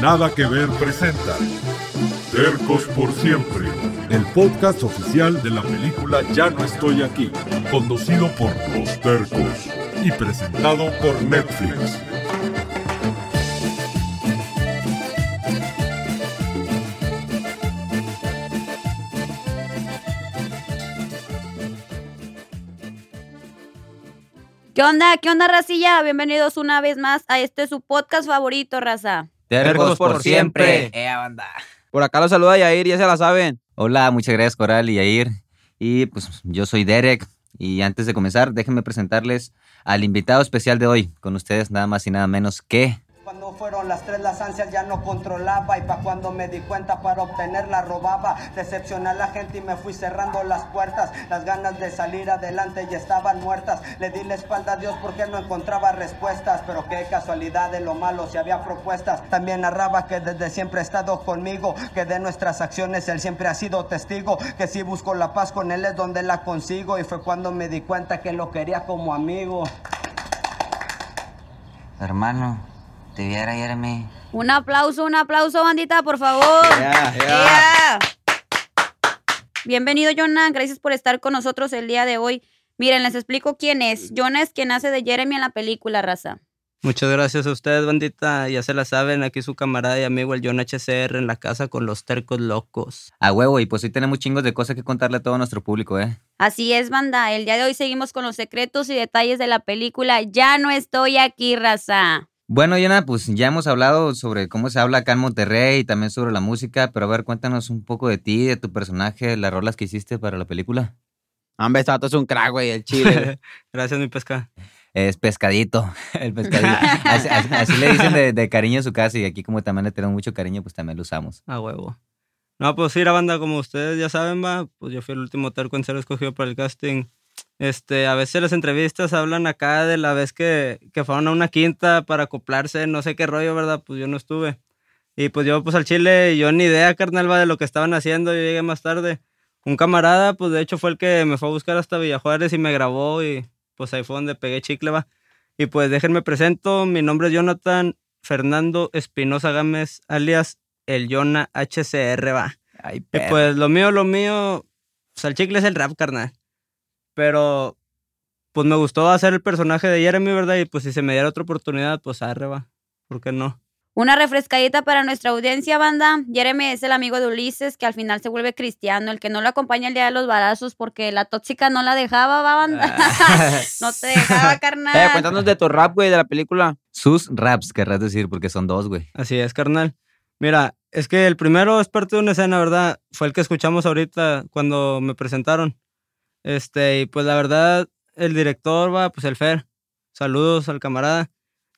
Nada que ver presenta Tercos por siempre, el podcast oficial de la película Ya no estoy aquí, conducido por Los Tercos y presentado por Netflix. ¿Qué onda? ¿Qué onda, racilla? Bienvenidos una vez más a este su podcast favorito, raza. Tercos por siempre. Eh, banda. Por acá los saluda Yair, ya se la saben. Hola, muchas gracias Coral y Yair. Y pues yo soy Derek. Y antes de comenzar, déjenme presentarles al invitado especial de hoy. Con ustedes nada más y nada menos que... Fueron las tres las ansias ya no controlaba y pa' cuando me di cuenta para obtenerla robaba. Decepcioné a la gente y me fui cerrando las puertas. Las ganas de salir adelante ya estaban muertas. Le di la espalda a Dios porque no encontraba respuestas. Pero qué casualidad de lo malo si había propuestas. También narraba que desde siempre ha estado conmigo. Que de nuestras acciones él siempre ha sido testigo. Que si busco la paz con él es donde la consigo. Y fue cuando me di cuenta que lo quería como amigo. Hermano, te viera Jeremy. Un aplauso, un aplauso, bandita, por favor. Yeah. Bienvenido, Jonah. Gracias por estar con nosotros el día de hoy. Miren, les explico quién es. Jonah es quien hace de Jeremy en la película, raza. Muchas gracias a ustedes, bandita. Ya se la saben, aquí su camarada y amigo el John HCR en la casa con los tercos locos. A huevo, y pues hoy tenemos chingos de cosas que contarle a todo nuestro público, ¿eh? Así es, banda. El día de hoy seguimos con los secretos y detalles de la película Ya no estoy aquí, raza. Bueno, Yana, pues ya hemos hablado sobre cómo se habla acá en Monterrey y también sobre la música, pero a ver, cuéntanos un poco de ti, de tu personaje, las rolas que hiciste para la película. Hombre, este vato es un crack, güey, el chile. Gracias, mi pesca. Es pescadito, el pescadito. Así, así- así le dicen de, de cariño a su casa y aquí como también le tenemos mucho cariño, pues también lo usamos. A huevo. No, pues sí, la banda, como ustedes ya saben, va, pues yo fui el último terco en ser escogido para el casting. Este, a veces las entrevistas hablan acá de la vez que, que fueron a una quinta para acoplarse, no sé qué rollo, ¿verdad? Pues yo no estuve. Y pues yo, pues al chile, yo ni idea, carnal, va, de lo que estaban haciendo, yo llegué más tarde. Un camarada, pues de hecho fue el que me fue a buscar hasta Villajuárez y me grabó y pues ahí fue donde pegué chicle, va. Y pues déjenme presento, mi nombre es Jonathan Fernando Espinosa Gámez, alias el Jonah HCR, va. Ay, Y pues lo mío, lo mío, sea, el chicle es el rap, carnal. Pero, pues me gustó hacer el personaje de Jeremy, ¿verdad? Y pues si se me diera otra oportunidad, pues arre, va. ¿Por qué no? Una refrescadita para nuestra audiencia, banda. Jeremy es el amigo de Ulises que al final se vuelve cristiano, el que no lo acompaña el día de los balazos porque la tóxica no la dejaba, va, banda. no te dejaba, carnal. eh, cuéntanos de tu rap, güey, de la película. Sus raps, querrás decir, porque son dos, güey. Así es, carnal. Mira, es que el primero es parte de una escena, ¿verdad? Fue el que escuchamos ahorita cuando me presentaron. Este, y pues la verdad, el director va, pues el Fer. Saludos al camarada.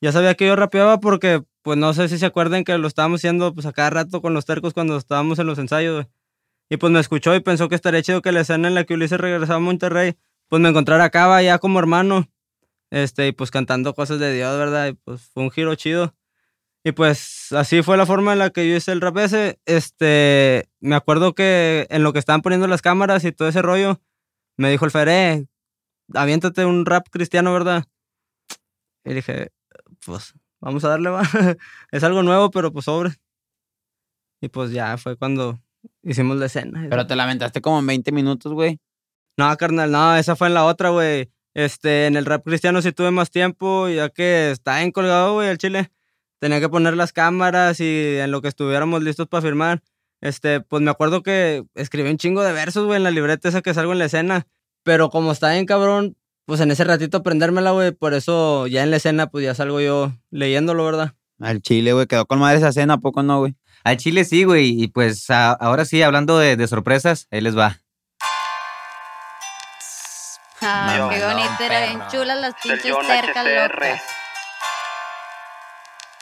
Ya sabía que yo rapeaba porque, pues no sé si se acuerdan que lo estábamos haciendo pues a cada rato con los tercos cuando estábamos en los ensayos. Y pues me escuchó y pensó que estaría chido que la escena en la que Ulises regresaba a Monterrey, pues me encontrara acá, ya como hermano. Este, y pues cantando cosas de Dios, ¿verdad? Y pues fue un giro chido. Y pues así fue la forma en la que yo hice el rap ese. Este, me acuerdo que en lo que estaban poniendo las cámaras y todo ese rollo, me dijo el Feré, aviéntate un rap cristiano, ¿verdad? Y dije, pues vamos a darle, va. es algo nuevo, pero pues sobre. Y pues ya fue cuando hicimos la escena. Pero te lamentaste como en 20 minutos, güey. No, carnal, no, esa fue en la otra, güey. Este, en el rap cristiano sí tuve más tiempo, ya que está en colgado, güey, al chile. Tenía que poner las cámaras y en lo que estuviéramos listos para firmar. Este, pues me acuerdo que escribí un chingo de versos, güey, en la libreta esa que salgo en la escena. Pero como está bien cabrón, pues en ese ratito aprendérmela, güey. Por eso ya en la escena, pues ya salgo yo leyéndolo, ¿verdad? Al chile, güey, quedó con madre esa escena, ¿a poco no, güey? Al Chile sí, güey. Y pues a- ahora sí, hablando de, de sorpresas, ahí les va. Ay, qué Mamalón, bonito, era bien chulas las pinches cercas locas.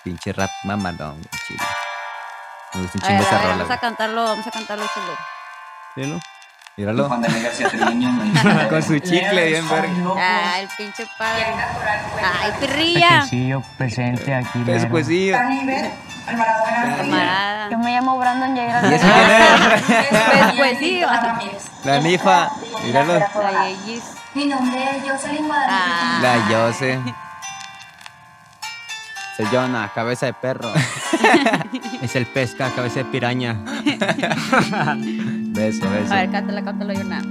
Pinche rap mamalón, güey, Chile. Me gusta un chingo esa rola. vamos a cantarlo, vamos a cantarlo, chulo. ¿Sí, no? Míralo. Juan Daniel García Treviño, güey. Con su chicle bien verga. El pinche padre. Ay, pirrilla. Pescuecillo presente aquí. Pescuecillo. Camarada. Yo me llamo Brandon Jair ¿Y quién es? Pues, pues. La nifa. Míralo. La Yeyis. Mi nombre es Jocelyn Guadalupe. La Yose. Se Jonah, cabeza de perro. Es el pesca, cabeza de piraña. Beso, beso. A ver, cántala, cántala, Yona.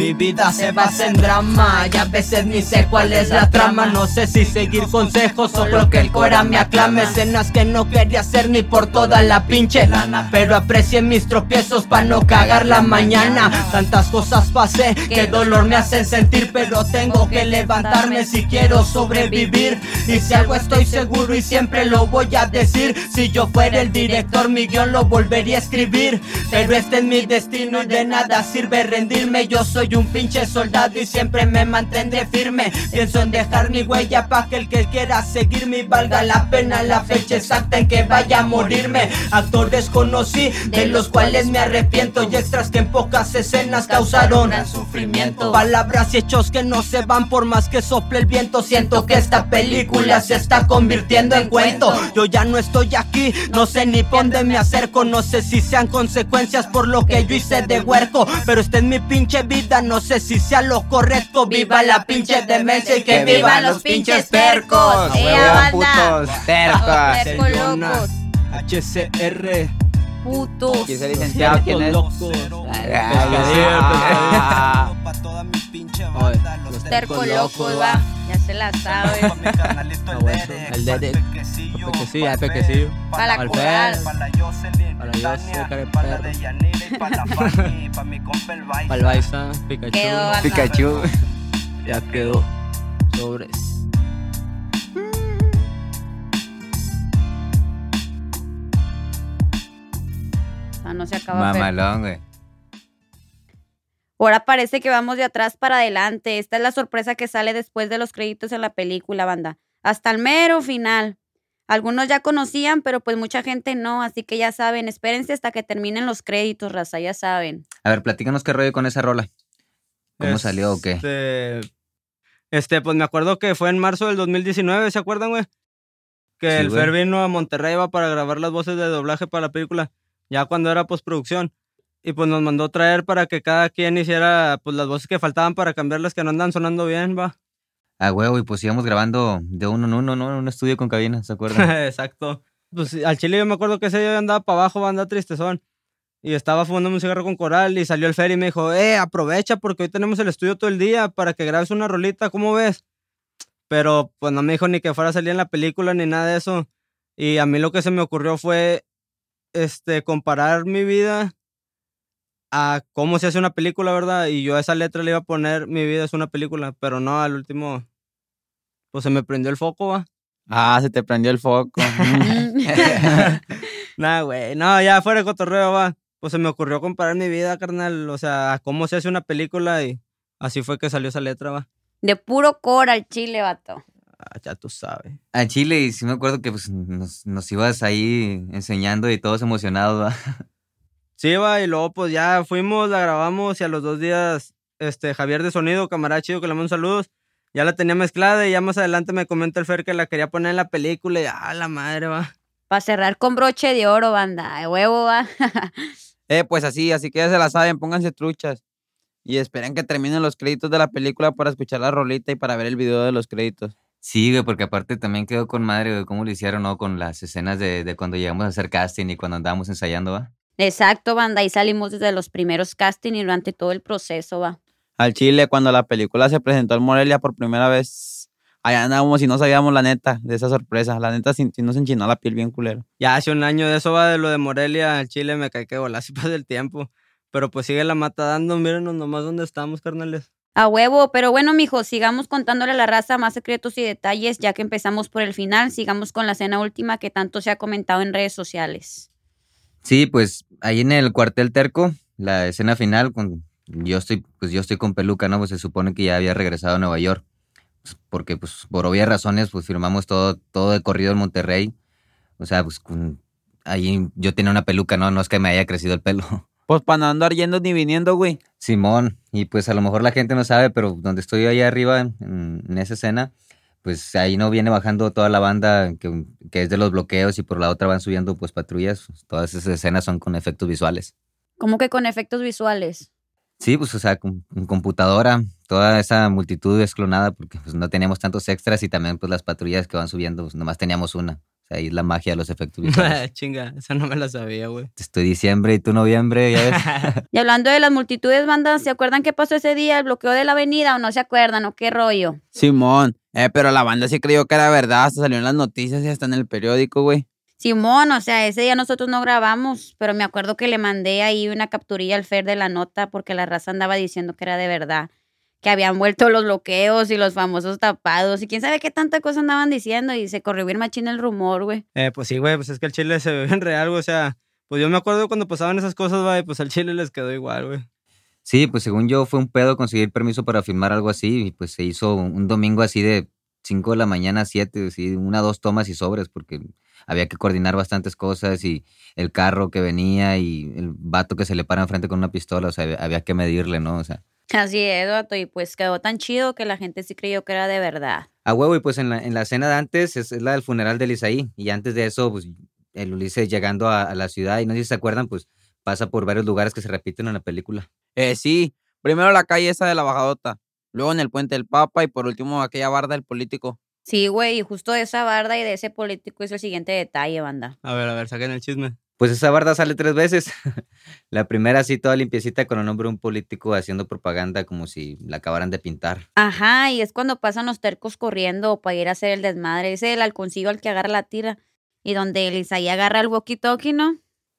Mi vida se basa en drama y a veces ni sé cuál es la trama. No sé si seguir consejos o lo que el cora me aclame. Escenas que no quería hacer ni por toda la pinche lana. Pero aprecié mis tropiezos para no cagar la mañana. Tantas cosas pasé que dolor me hacen sentir. Pero tengo que levantarme si quiero sobrevivir. Y si algo estoy seguro y siempre lo voy a decir. Si yo fuera el director, mi guion lo volvería a escribir. Pero este es mi destino y de nada sirve rendirme. Yo soy un pinche soldado y siempre me mantendré firme. Pienso en dejar mi huella pa' que el que quiera seguirme valga la pena la fecha exacta en que vaya a morirme. Actores conocí, de los cuales me arrepiento y extras que en pocas escenas causaron gran sufrimiento. Palabras y hechos que no se van por más que sople el viento. Siento que esta película se está convirtiendo en cuento. Yo ya no estoy aquí, no sé ni por dónde me acerco. No sé si sean consecuencias por lo que yo hice de huerco. Pero esta es mi pinche vida, no sé si sea lo correcto. Viva la pinche demencia y que vivan los pinches percos. ¡Eh, Huevo, banda! putos, locos. HCR. Putos. ¿Quién es el licenciado? ¿Quién es? Ah, Los Terco locos, va. Ya se la sabe. El Derek. Pequecillo, pequecillo. Para la Al coral. Para Jose, cara de perro. Para el Baiza, Pikachu. Pikachu. Ya quedó. Sobres. Ah, no se acaba. Mamalón, güey. Ahora parece que vamos de atrás para adelante. Esta es la sorpresa que sale después de los créditos en la película, banda. Hasta el mero final. Algunos ya conocían, pero pues mucha gente no, así que ya saben, espérense hasta que terminen los créditos, raza, ya saben. A ver, platícanos qué rollo con esa rola. ¿Cómo salió o qué? Este, este, pues me acuerdo que fue en marzo del 2019, ¿se acuerdan, güey? Que Sí, el güey. Fer vino a Monterrey va para grabar las voces de doblaje para la película, ya cuando era postproducción. Y pues nos mandó traer para que cada quien hiciera pues las voces que faltaban para cambiar las que no andan sonando bien, va. Ah, huevo, y pues íbamos grabando de uno en uno, ¿no? En un estudio con cabina, ¿se acuerdan? Exacto. Pues al chile yo me acuerdo que ese día andaba para abajo, andaba tristezón. Y estaba fumando un cigarro con coral y salió el Fer y me dijo, eh, aprovecha porque hoy tenemos el estudio todo el día para que grabes una rolita, ¿cómo ves? Pero pues no me dijo ni que fuera a salir en la película ni nada de eso. Y a mí lo que se me ocurrió fue, este, comparar mi vida a cómo se hace una película, ¿verdad? Y yo a esa letra le iba a poner mi vida es una película, pero no, al último, pues se me prendió el foco, va. Ah, se te prendió el foco. Nah, güey, no, ya fuera de cotorreo, va. Pues se me ocurrió comparar mi vida, carnal, o sea, a cómo se hace una película y así fue que salió esa letra, va. De puro cora al chile, vato. Ah, ya tú sabes. A Chile, y sí me acuerdo que pues, nos, nos ibas ahí enseñando y todos emocionados, ¿va? Sí, va, y luego pues ya fuimos, la grabamos y a los dos días, este, Javier de Sonido, camarada chido, que le mando saludos, ya la tenía mezclada y ya más adelante me comenta el Fer que la quería poner en la película y ah, la madre, va. Para cerrar con broche de oro, banda. De huevo, va. eh, pues así, así que ya se la saben, pónganse truchas. Y esperen que terminen los créditos de la película para escuchar la rolita y para ver el video de los créditos. Sí, güey, porque aparte también quedó con madre, güey, cómo lo hicieron, ¿no? Con las escenas de, de cuando llegamos a hacer casting y cuando andábamos ensayando, ¿va? Exacto, banda. Ahí salimos desde los primeros casting y durante todo el proceso, va. Al Chile, cuando la película se presentó en Morelia por primera vez, allá andábamos y no sabíamos la neta de esa sorpresa. La neta, si, si nos enchinó la piel bien culero. Ya hace un año de eso va de lo de Morelia, al Chile me cae que golazo pasa el tiempo. Pero pues sigue la mata dando, mírenos nomás dónde estamos, carnales. A huevo, pero bueno, mijo, sigamos contándole a la raza más secretos y detalles, ya que empezamos por el final, sigamos con la escena última que tanto se ha comentado en redes sociales. Sí, pues ahí en el cuartel terco, la escena final, con, yo estoy, pues yo estoy con peluca, ¿no? Pues se supone que ya había regresado a Nueva York. Pues, porque, pues, por obvias razones, pues firmamos todo, todo de corrido en Monterrey. O sea, pues ahí yo tenía una peluca, ¿no? No es que me haya crecido el pelo. Pues para no andar yendo ni viniendo, güey. Simón, y pues a lo mejor la gente no sabe, pero donde estoy allá arriba, en, en esa escena, pues ahí no viene bajando toda la banda que, que, es de los bloqueos y por la otra van subiendo pues patrullas. Todas esas escenas son con efectos visuales. ¿Cómo que con efectos visuales? Sí, pues, o sea, con, con computadora, toda esa multitud es clonada porque pues, no teníamos tantos extras y también pues las patrullas que van subiendo, pues nomás teníamos una. Ahí es la magia de los efectos visuales. Chinga, esa no me la sabía, güey. Estoy diciembre y tú noviembre, ya ves. Y hablando de las multitudes, banda, ¿se acuerdan qué pasó ese día? ¿El bloqueo de la avenida o no se acuerdan o qué rollo? Simón, eh, pero la banda sí creyó que era verdad, hasta salió en las noticias y hasta en el periódico, güey. Simón, o sea, ese día nosotros no grabamos, pero me acuerdo que le mandé ahí una capturilla al Fer de la nota porque la raza andaba diciendo que era de verdad, que habían vuelto los bloqueos y los famosos tapados y quién sabe qué tanta cosa andaban diciendo y se corrió bien machín el rumor, güey. Eh, pues sí, güey, pues es que el chile se ve bien real, güey. O sea, pues yo me acuerdo cuando pasaban esas cosas, güey, pues al chile les quedó igual, güey. Sí, pues según yo fue un pedo conseguir permiso para filmar algo así y pues se hizo un domingo así de 5 de la mañana a 7, así, una, dos tomas y sobres porque había que coordinar bastantes cosas y el carro que venía y el vato que se le para enfrente con una pistola, o sea, había que medirle, ¿no? O sea, Así es, vato, y pues quedó tan chido que la gente sí creyó que era de verdad. a huevo y pues en la, en la escena de antes es, es la del funeral de Isaí y antes de eso, pues el Ulises llegando a, a la ciudad y no sé si se acuerdan, pues pasa por varios lugares que se repiten en la película. Eh, sí, primero la calle esa de la bajadota, luego en el puente del Papa y por último aquella barda del político. Sí, güey, y justo de esa barda y de ese político es el siguiente detalle, banda. A ver, a ver, saquen el chisme. Pues esa barda sale tres veces. la primera así toda limpiecita con el nombre de un político haciendo propaganda como si la acabaran de pintar. Ajá, y es cuando pasan los tercos corriendo para ir a hacer el desmadre. Ese es el halconcillo al que agarra la tira. Y donde el Isaí agarra el walkie-talkie, ¿no?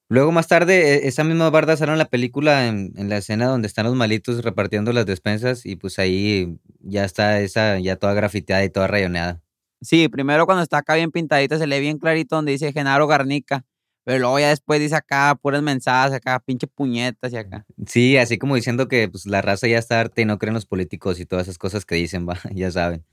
Luego más tarde, e- esa misma barda sale en la película, en, en la escena donde están los malitos repartiendo las despensas y pues ahí ya está esa, ya toda grafiteada y toda rayoneada. Sí, primero cuando está acá bien pintadita se lee bien clarito donde dice Genaro Garnica, pero luego ya después dice acá puras mensajes, acá pinche puñetas y acá. Sí, así como diciendo que pues, la raza ya está harta y no creen los políticos y todas esas cosas que dicen, va, ya saben.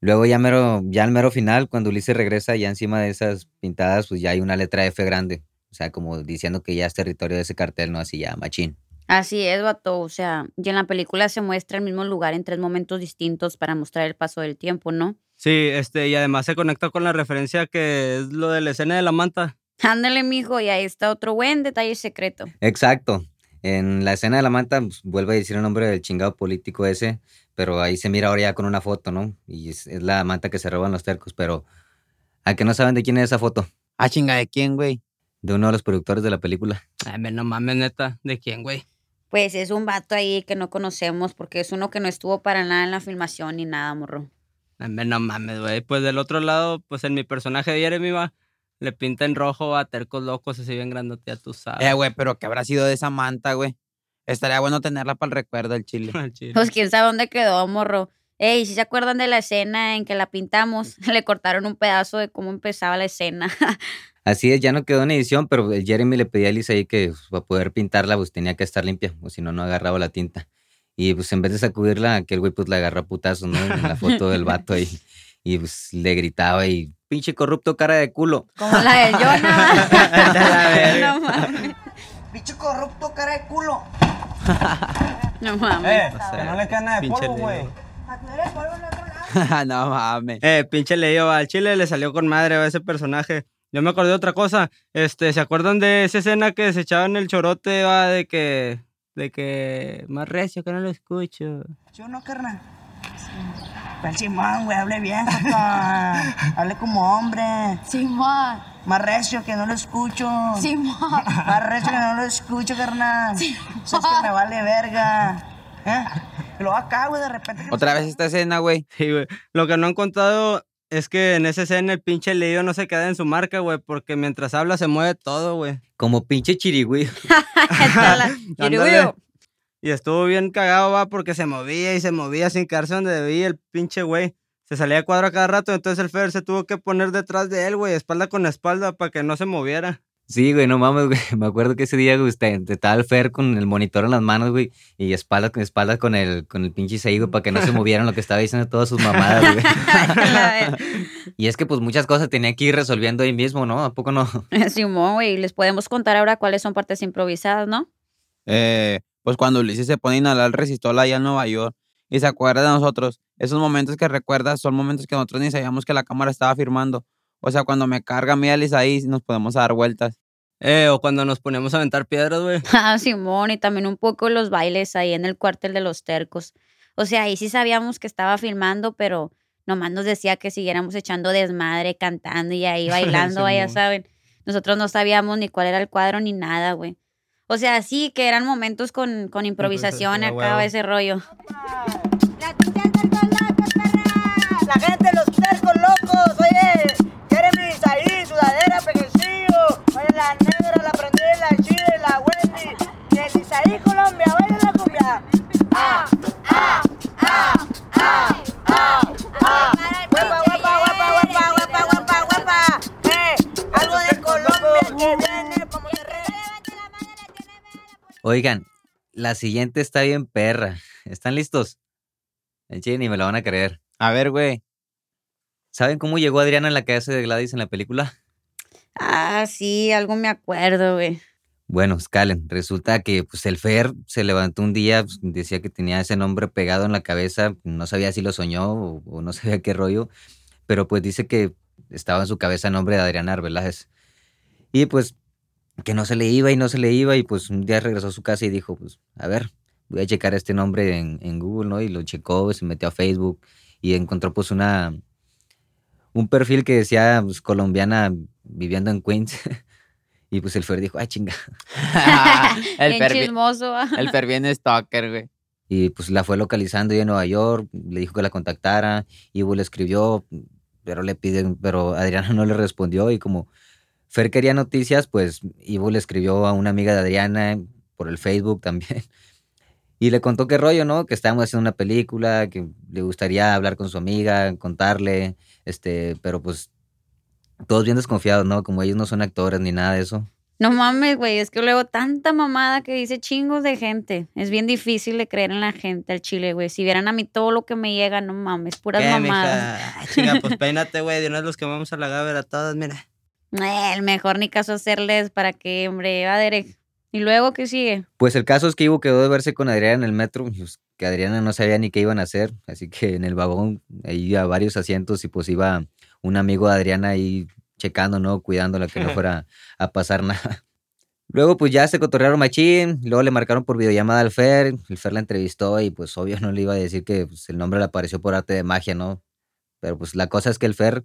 Luego ya mero, ya al mero final, cuando Ulises regresa, ya encima de esas pintadas, pues ya hay una letra F grande. O sea, como diciendo que ya es territorio de ese cartel, ¿no? Así ya, machín. Así es, vato. O sea, y en la película se muestra el mismo lugar en tres momentos distintos para mostrar el paso del tiempo, ¿no? Sí, este, y además se conecta con la referencia que es lo de la escena de la manta. Ándale, mijo, y ahí está otro buen detalle secreto. Exacto. En la escena de la manta, pues, vuelve a decir el nombre del chingado político ese, pero ahí se mira ahora ya con una foto, ¿no? Y es, es la manta que se roban los tercos, pero ¿a que no saben de quién es esa foto? Ah, chinga, ¿de quién, güey? De uno de los productores de la película. Ay, me- no mames, neta. ¿De quién, güey? Pues es un vato ahí que no conocemos porque es uno que no estuvo para nada en la filmación ni nada, morro. Ay, me- no mames, güey. Pues del otro lado, pues en mi personaje de Jeremy va, le pinta en rojo a tercos locos así bien grandote, ya tú sabes. Eh, güey, pero ¿qué habrá sido de esa manta, güey? Estaría bueno tenerla para el recuerdo del chile. Al chile. Pues quién sabe dónde quedó, morro. Ey, si se acuerdan de la escena en que la pintamos, le cortaron un pedazo de cómo empezaba la escena. Así es, ya no quedó en edición, pero el Jeremy le pedía a Lisa ahí que pues, para poder pintarla, pues tenía que estar limpia, o si no, no agarraba la tinta. Y pues en vez de sacudirla, aquel güey pues la agarró a putazos, ¿no? En la foto del vato ahí. Y pues le gritaba y pinche corrupto cara de culo. Como la del Jonah. no mames. Pinche corrupto, cara de culo. No mames. Eh, sea, que no le queda nada de polvo, güey. no mames. Eh, pinche Leo, al chile le salió con madre a ese personaje. Yo me acordé de otra cosa. Este, ¿se acuerdan de esa escena que se echaban el chorote, va, de que, de que, más recio, que no lo escucho? ¿Yo no, carnal? Pues Simón, güey, hable bien, papá. Hable como hombre. Simón, Más recio que no lo escucho. Simón. Más recio que no lo escucho, carnal. Sabes que me vale verga. ¿Eh? Luego acá, güey, de repente. Otra vez esta escena, güey. Sí, güey. Lo que no han contado es que en esa escena el pinche Leo no se queda en su marca, güey, porque mientras habla se mueve todo, güey. Como pinche Ándale. Chirigüío. Y estuvo bien cagado, va, porque se movía y se movía sin quedarse donde debía el pinche güey. Se salía de cuadro a cada rato, entonces el Fer se tuvo que poner detrás de él, güey, espalda con espalda, para que no se moviera. Sí, güey, no mames, güey. Me acuerdo que ese día, güey, este, estaba el Fer con el monitor en las manos, güey, y espalda con espalda con el, con el pinche Isaí, güey, para que no se movieran lo que estaba diciendo todas sus mamadas, güey. Y es que, pues, muchas cosas tenía que ir resolviendo ahí mismo, ¿no? ¿A poco no? Simón, güey, les podemos contar ahora cuáles son partes improvisadas, ¿no? Eh, pues cuando Ulises se pone a inhalar el resistol allá en Nueva York y se acuerda de nosotros, esos momentos que recuerdas son momentos que nosotros ni sabíamos que la cámara estaba firmando. O sea, cuando me carga a mí Alice ahí nos podemos dar vueltas. Eh, o cuando nos poníamos a aventar piedras, güey. Ah, Simón, y también un poco los bailes ahí en el cuartel de los tercos. O sea, ahí sí sabíamos que estaba filmando, pero nomás nos decía que siguiéramos echando desmadre, cantando y ahí bailando, ya saben. Nosotros no sabíamos ni cuál era el cuadro ni nada, güey. O sea, sí que eran momentos con, con improvisación Improvisación, a acá, huevo. ese rollo. La gente, los tercos locos, oye, Jeremy, ahí, sudadera, pequeñillo, oye, la negra, la prendida, la chile, la Wendy, y el Isaí, Colombia, baila la cumbia. Ah, ah, ah, ah, ah, ah. Guapa, guapa, guapa, guapa, guapa, guapa, guapa. Eh, algo de Colombia que viene Monterrey. Oigan, la siguiente está bien perra. ¿Están listos? En chile ni me la van a creer. A ver, güey. ¿Saben cómo llegó Adriana en la cabeza de Gladys en la película? Ah, sí, algo me acuerdo, güey. Bueno, escalen. Resulta que pues, el Fer se levantó un día, pues, decía que tenía ese nombre pegado en la cabeza, no sabía si lo soñó o, o no sabía qué rollo, pero pues dice que estaba en su cabeza el nombre de Adriana Arbeláez. Y pues que no se le iba y no se le iba y pues un día regresó a su casa y dijo, pues a ver, voy a checar este nombre en, en Google, ¿no? Y lo checó, se metió a Facebook y encontró pues una, un perfil que decía pues, colombiana viviendo en Queens. Y pues el Fer dijo, ah, chinga. el, Fer, chismoso. el Fer bien stalker, güey. Y pues la fue localizando ya en Nueva York, le dijo que la contactara, Ivo le escribió, pero le piden, pero Adriana no le respondió y como Fer quería noticias, pues Ivo le escribió a una amiga de Adriana por el Facebook también. Y le contó qué rollo, ¿no? Que estábamos haciendo una película, que le gustaría hablar con su amiga, contarle, este, pero pues todos bien desconfiados, ¿no? Como ellos no son actores ni nada de eso. No mames, güey, es que luego tanta mamada que dice chingos de gente. Es bien difícil de creer en la gente al chile, güey. Si vieran a mí todo lo que me llega, no mames, puras ¿Qué, mamadas. mija? Chinga, pues peínate, güey, de una vez los que vamos a la Gaber a todas, mira. Eh, mejor ni caso hacerles para que, hombre, va Derek. ¿Y luego qué sigue? Pues el caso es que Ivo quedó de verse con Adriana en el metro, y, pues, que Adriana no sabía ni qué iban a hacer, así que en el vagón, ahí a varios asientos, y pues iba un amigo de Adriana ahí checando, ¿no? Cuidándola que no fuera a pasar nada. Luego pues ya se cotorrearon machín, luego le marcaron por videollamada al Fer, el Fer la entrevistó y pues obvio no le iba a decir que pues, el nombre le apareció por arte de magia, ¿no? Pero pues la cosa es que el Fer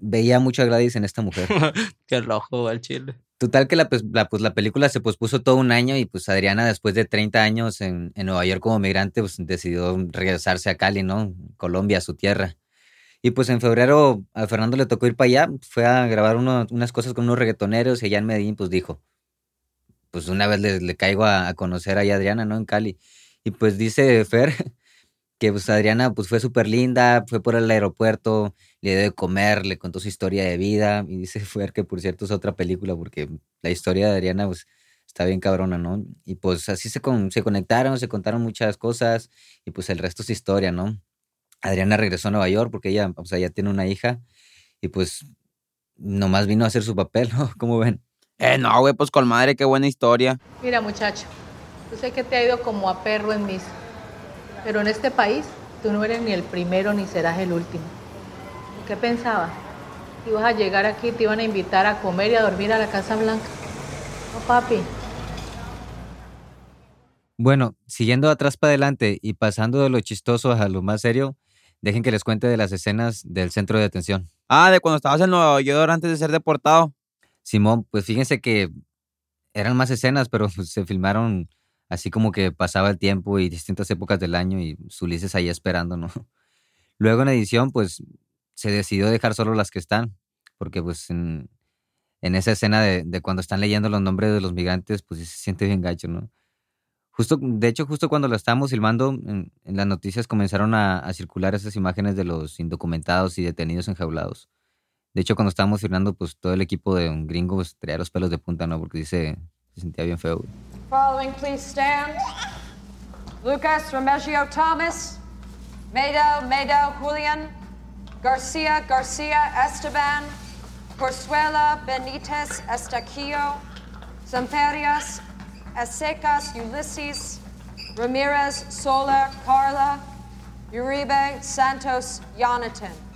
veía mucho a Gladys en esta mujer. Qué rojo, al chile. Total que la, pues, la, pues, la película se pospuso todo un año y pues Adriana después de 30 años en, en Nueva York como migrante pues decidió regresarse a Cali, ¿no? Colombia, su tierra. Y pues en febrero a Fernando le tocó ir para allá, fue a grabar uno- unas cosas con unos reggaetoneros y allá en Medellín pues dijo, pues una vez le, le caigo a, a conocer ahí a Adriana, ¿no? En Cali. Y pues dice Fer que pues Adriana pues fue súper linda, fue por el aeropuerto, le dio de comer, le contó su historia de vida y dice Fer que por cierto es otra película porque la historia de Adriana pues está bien cabrona, ¿no? Y pues así se, con- se conectaron, se contaron muchas cosas y pues el resto es historia, ¿no? Adriana regresó a Nueva York porque ella, o sea, ya tiene una hija y pues nomás vino a hacer su papel, ¿no? ¿Cómo ven? Eh, no, güey, pues con madre, qué buena historia. Mira, muchacho, yo sé que te ha ido como a perro en misa, pero en este país tú no eres ni el primero ni serás el último. ¿Qué pensabas? Ibas a llegar aquí, te iban a invitar a comer y a dormir a la Casa Blanca. No, papi. Bueno, siguiendo atrás para adelante y pasando de lo chistoso a lo más serio, dejen que les cuente de las escenas del centro de detención. Ah, de cuando estabas en Nueva York antes de ser deportado. Simón, pues fíjense que eran más escenas, pero se filmaron así como que pasaba el tiempo y distintas épocas del año y Ulises ahí esperando, ¿no? Luego en edición, pues se decidió dejar solo las que están, porque pues en, esa escena de, cuando están leyendo los nombres de los migrantes, pues sí se siente bien gacho, ¿no? Justo, de hecho, justo cuando lo estábamos filmando, en, las noticias comenzaron a, circular esas imágenes de los indocumentados y detenidos enjaulados. De hecho, cuando estábamos filmando, pues todo el equipo de un gringo pues, traía los pelos de punta, ¿no? Porque dice, se sentía bien feo. Following, please stand. Lucas Remigio Thomas, Mado Mado Julian, Garcia Garcia Esteban, Corsuela Benitez Estaquillo, Zamperias Esecas Ulysses, Ramirez Sola Carla, Uribe Santos Jonathan.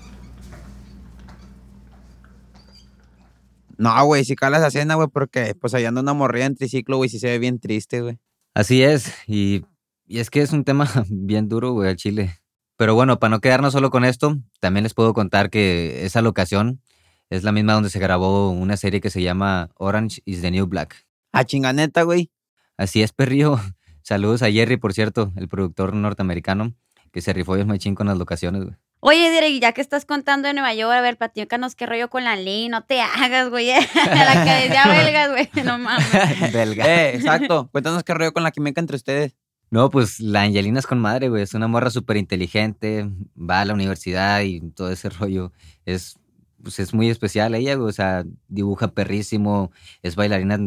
No, güey, sí cala esa escena, güey, porque pues allá anda una morrilla en triciclo, güey, sí se ve bien triste, güey. Así es, y, y es que es un tema bien duro, güey, al chile. Pero bueno, para no quedarnos solo con esto, también les puedo contar que esa locación es la misma donde se grabó una serie que se llama Orange is the New Black. A chinganeta, güey. Así es, perrío. Saludos a Jerry, por cierto, el productor norteamericano, que se rifó el machín con las locaciones, güey. Oye, Derek, ya que estás contando de Nueva York, a ver, platícanos qué rollo con la ley, no te hagas, güey. la que decía belgas, güey, no mames. Belga. Eh, exacto. Cuéntanos qué rollo con la química entre ustedes. No, pues la Angelina es con madre, güey. Es una morra súper inteligente, va a la universidad y todo ese rollo. Es, pues, es muy especial ella, güey. O sea, dibuja perrísimo, es bailarina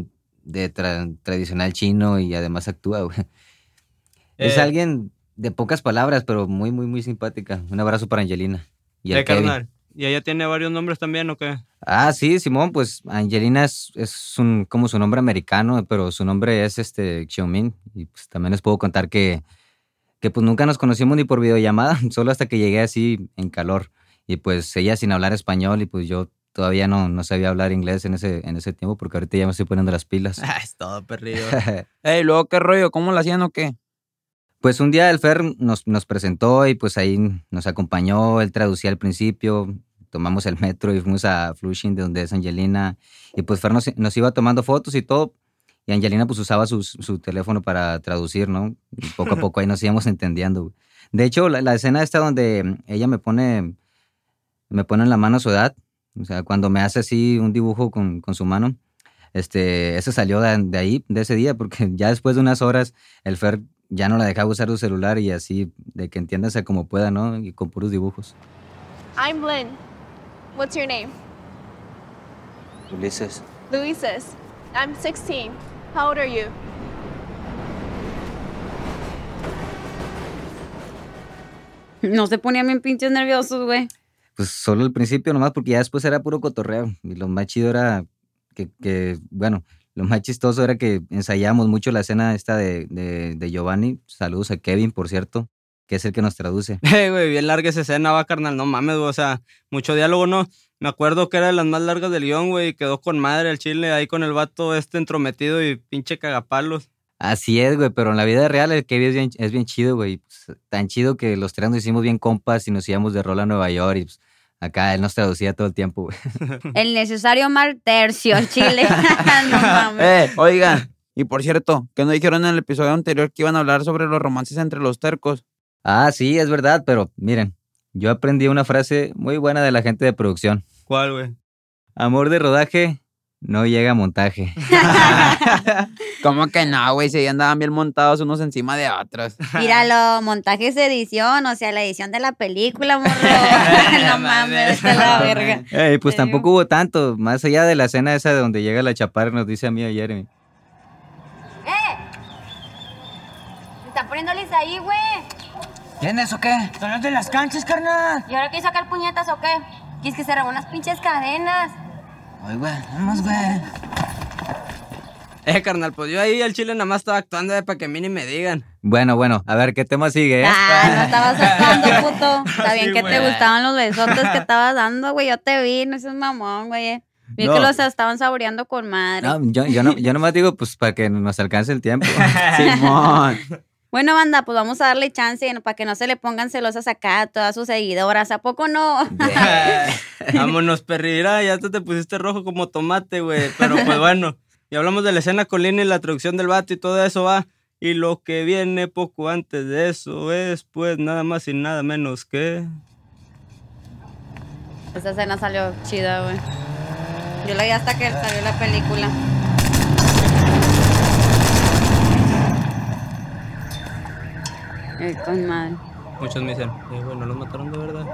de tra- tradicional chino y además actúa, güey. Es Eh. alguien de pocas palabras, pero muy, muy, muy simpática. Un abrazo para Angelina. Y al Eh, Kevin. carnal. ¿Y ella tiene varios nombres también o qué? Ah, sí, Simón, pues Angelina es, es un, como su nombre americano, pero su nombre es este Xiaomin. Y pues también les puedo contar que, que pues nunca nos conocimos ni por videollamada, solo hasta que llegué así en calor. Y pues ella sin hablar español y pues yo todavía no, no sabía hablar inglés en ese, en ese tiempo porque ahorita ya me estoy poniendo las pilas. Ah, es todo perdido. Ey, luego qué rollo, ¿cómo la hacían o qué? Pues un día el Fer nos, nos presentó y pues ahí nos acompañó, él traducía al principio, tomamos el metro y fuimos a Flushing, de donde es Angelina, y pues Fer nos, nos iba tomando fotos y todo, y Angelina pues usaba su, su teléfono para traducir, ¿no? Y poco a poco ahí nos íbamos entendiendo. De hecho, la, la escena esta donde ella me pone, me pone en la mano su edad, o sea, cuando me hace así un dibujo con, con su mano, este, eso salió de, de ahí, de ese día, porque ya después de unas horas el Fer ya no la dejaba usar su celular y así, de que entiéndase como pueda, ¿no? Y con puros dibujos. I'm Lynn. What's your name? Ulises. Luises. I'm 16. How old are you? No se ponían bien pinches nerviosos, güey. Pues solo al principio nomás, porque ya después era puro cotorreo. Y lo más chido era que, que, bueno, lo más chistoso era que ensayábamos mucho la escena esta de, de, de Giovanni. Saludos a Kevin, por cierto, que es el que nos traduce. Eh, güey, bien larga esa escena, va, carnal. No mames, güey. O sea, mucho diálogo, ¿no? Me acuerdo que era de las más largas del guion, güey. y Quedó con madre el chile ahí con el vato este entrometido y pinche cagapalos. Así es, güey, pero en la vida real el Kevin es bien, es bien chido, güey. Pues, tan chido que los tres nos hicimos bien compas y nos íbamos de rol a Nueva York y pues, acá él nos traducía todo el tiempo, güey. El necesario mal tercio, chile. no mames. Eh, oigan, y por cierto, que no dijeron en el episodio anterior que iban a hablar sobre los romances entre los tercos. Ah, sí, es verdad, pero miren, yo aprendí una frase muy buena de la gente de producción. ¿Cuál, güey? Amor de rodaje no llega a montaje. ¿Cómo que no, güey? Si ya andaban bien montados unos encima de otros. Míralo, montajes de edición, o sea, la edición de la película, morro. no mames, a la verga. Ey, pues tampoco hubo tanto, más allá de la escena esa de donde llega la chaparra nos dice a mí y a Jeremy. ¡Eh! ¿Me está poniendo lisa ahí, güey? ¿Tienes o qué? Son los de las canchas, carnal. ¿Y ahora quieres sacar puñetas o qué? ¿Quieres que se unas pinches cadenas? Ay, güey, vamos, güey. Eh, carnal, pues yo ahí al chile nada más estaba actuando de para que a mí ni me digan. Bueno, bueno, a ver, ¿qué tema sigue? eh? Ah, no estabas actuando, puto. Está bien Sí, que te güey. gustaban los besotes que estabas dando, güey. Yo te vi, no seas mamón, güey. Vi No. que los estaban saboreando con madre. No, yo, yo, no, yo nomás digo, pues, para que nos alcance el tiempo. Simón. Bueno, banda, pues vamos a darle chance para que no se le pongan celosas acá a todas sus seguidoras. ¿A poco no? Vámonos, perrira, ya tú te pusiste rojo como tomate, güey. Pero pues bueno, y hablamos de la escena con Lina y la traducción del vato y todo eso va. Y lo que viene poco antes de eso es, pues, nada más y nada menos que. Esa escena salió chida, güey. Yo la vi hasta que salió la película. Eh, con madre. Muchos me dicen, eh, güey, no los mataron de verdad.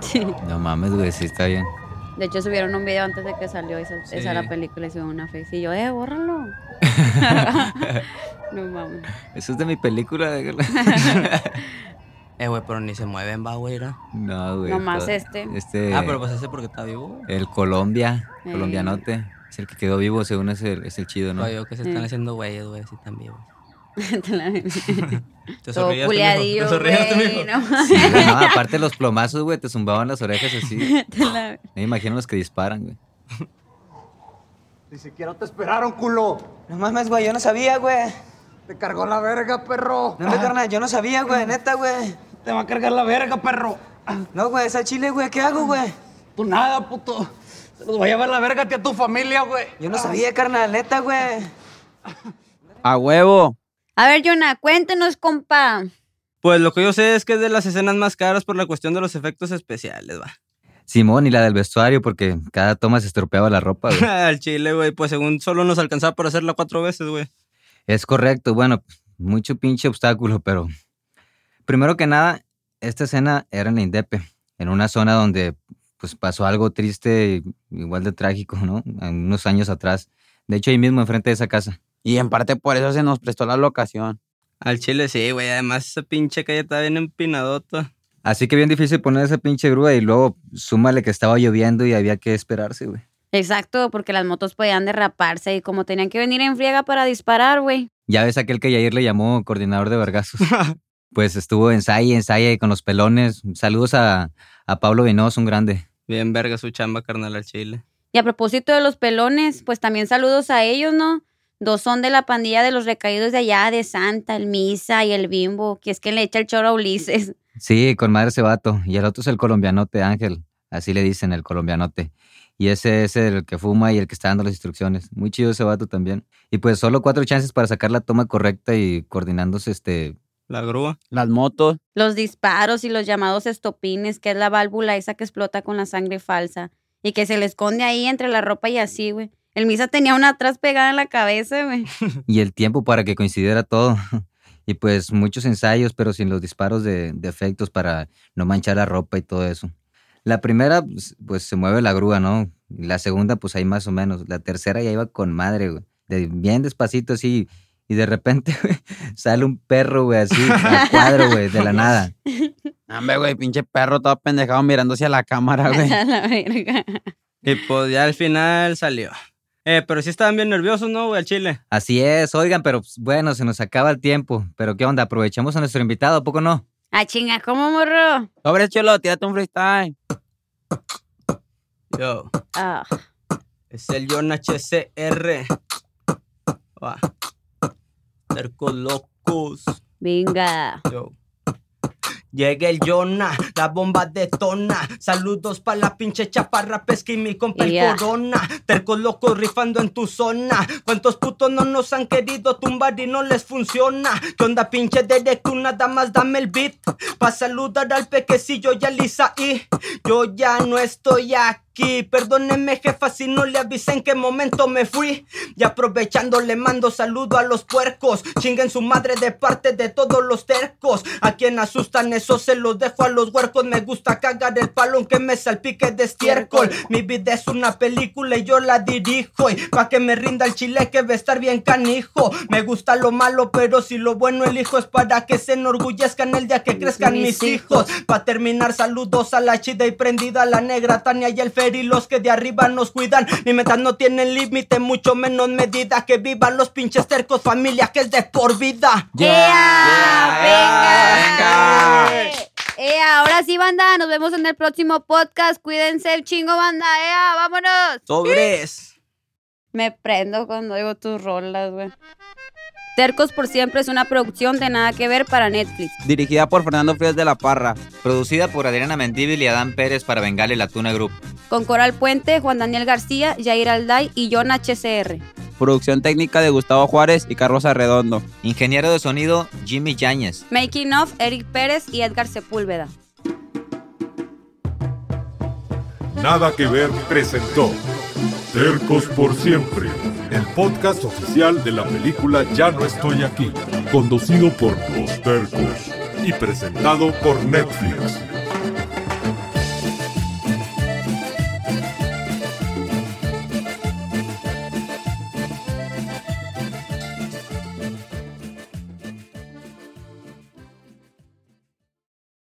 Sí. No mames, güey, sí está bien. De hecho, subieron un video antes de que salió esa, Sí. esa la película y subieron una face. Y yo, eh, bórralo. no mames. Eso es de mi película. Eh, güey, pero ni se mueven, va, güey. ¿no? No, güey. Nomás todo- este. Este. Ah, pero pues ese porque está vivo. El Colombia, Eh. colombianote. Es el que quedó vivo, según es el, es el chido, ¿no? Oye, que se están haciendo güeyes, güey, si están vivos. Te la- Te Todo sonrías, mijo. culiadillo, Te sonrías, güey, mijo. no Sí, no, aparte los plomazos, güey, te zumbaban las orejas así. Te la- Me imagino los que disparan, güey. Ni siquiera te esperaron, culo. No mames, güey, yo no sabía, güey. Te cargó la verga, perro. No, hombre, carnal, yo no sabía, güey, neta, güey. Te va a cargar la verga, perro. No, güey, esa chile, güey, ¿qué hago, güey? Tú nada, puto. Se los voy a llevar la verga a ti a tu familia, güey. Yo no sabía, carnal, neta, güey. A huevo. A ver, Jonah, cuéntenos, compa. Pues lo que yo sé es que es de las escenas más caras por la cuestión de los efectos especiales, va. Simón y la del vestuario, porque cada toma se estropeaba la ropa, güey. Al chile, güey, pues según solo nos alcanzaba por hacerla cuatro veces, güey. Es correcto, bueno, mucho pinche obstáculo, pero primero que nada, esta escena era en la Indepe, en una zona donde pues pasó algo triste, igual de trágico, ¿no? Unos años atrás. De hecho, ahí mismo enfrente de esa casa. Y en parte por eso se nos prestó la locación. Al chile sí, güey, además esa pinche calle está bien empinadota. Así que bien difícil poner esa pinche grúa y luego súmale que estaba lloviendo y había que esperarse, güey. Exacto, porque las motos podían derraparse y como tenían que venir en friega para disparar, güey. Ya ves aquel que ayer le llamó coordinador de vergazos. pues estuvo ensaya y con los pelones. Saludos a, a Pablo Vinoz, un grande. Bien verga su chamba, carnal, al chile. Y a propósito de los pelones, pues también saludos a ellos, ¿no? Dos son de la pandilla de los recaídos de allá, de Santa, el Misa y el Bimbo, que es que le echa el choro a Ulises. Sí, con madre ese vato. Y el otro es el colombianote, Ángel. Así le dicen, el colombianote. Y ese es el que fuma y el que está dando las instrucciones. Muy chido ese vato también. Y pues solo cuatro chances para sacar la toma correcta y coordinándose este... La grúa. Las motos. Los disparos y los llamados estopines, que es la válvula esa que explota con la sangre falsa. Y que se le esconde ahí entre la ropa y así, güey. El Misa tenía una atrás pegada en la cabeza, güey. y el tiempo para que coincidiera todo. y pues muchos ensayos, pero sin los disparos de, de efectos para no manchar la ropa y todo eso. La primera, pues, pues, se mueve la grúa, ¿no? La segunda, pues ahí más o menos. La tercera ya iba con madre, güey. De, bien despacito, así. Y de repente, güey, sale un perro, güey, así, a cuadro, güey, de la nada. Hombre, güey, pinche perro todo pendejado mirando hacia la cámara, güey. A la verga. Y pues ya al final salió. Eh, pero sí estaban bien nerviosos, ¿no, güey, al chile? Así es, oigan, pero pues, bueno, se nos acaba el tiempo. Pero ¿qué onda? Aprovechamos a nuestro invitado, ¿a poco no? Ah, chinga, ¿cómo morro? Sobre cholo, tírate un freestyle. Yo. Ah. Es el John HCR. Va. Tercos locos. Venga. Yo. Llega el Jonah, la bomba detona. Saludos pa' la pinche chaparra pesca y mi compa el corona. Tercos locos rifando en tu zona. ¿Cuántos putos no nos han querido tumbar y no les funciona? ¿Qué onda pinche Derek? Tú nada más dame el beat. Pa' saludar al pequecillo y a Lisa y yo ya no estoy aquí. Perdóneme jefa si no le avisé en qué momento me fui. Y aprovechando le mando saludo a los puercos. Chinguen su madre de parte de todos los tercos. A quien asustan eso se los dejo a los huercos. Me gusta cagar el palo aunque me salpique de estiércol. Mi vida es una película y yo la dirijo. Y pa' que me rinda el chile que va a estar bien canijo. Me gusta lo malo pero si lo bueno elijo es para que se enorgullezcan el día que crezcan mis hijos. Pa' terminar saludos a la chida y prendida, la negra Tania y el Y los que de arriba nos cuidan. Mi metas no tienen límite, mucho menos medida. Que vivan los pinches tercos, familia que es de por vida. ¡Venga! Eh, ahora sí, banda, nos vemos en el próximo podcast. Cuídense, chingo, banda. ¡Ea, vámonos! Sobres. Me prendo cuando oigo tus rolas, güey. Tercos por siempre es una producción de nada que ver para Netflix. Dirigida por Fernando Frías de la Parra. Producida por Adriana Mendíbil y Adán Pérez para Bengal y la Tuna Group. Con Coral Puente, Juan Daniel García, Jair Alday y John HCR. Producción técnica de Gustavo Juárez y Carlos Arredondo. Ingeniero de sonido, Jimmy Yáñez. Making of, Eric Pérez y Edgar Sepúlveda. Nada que ver presentó Tercos por siempre, el podcast oficial de la película Ya no estoy aquí, conducido por Los Tercos y presentado por Netflix.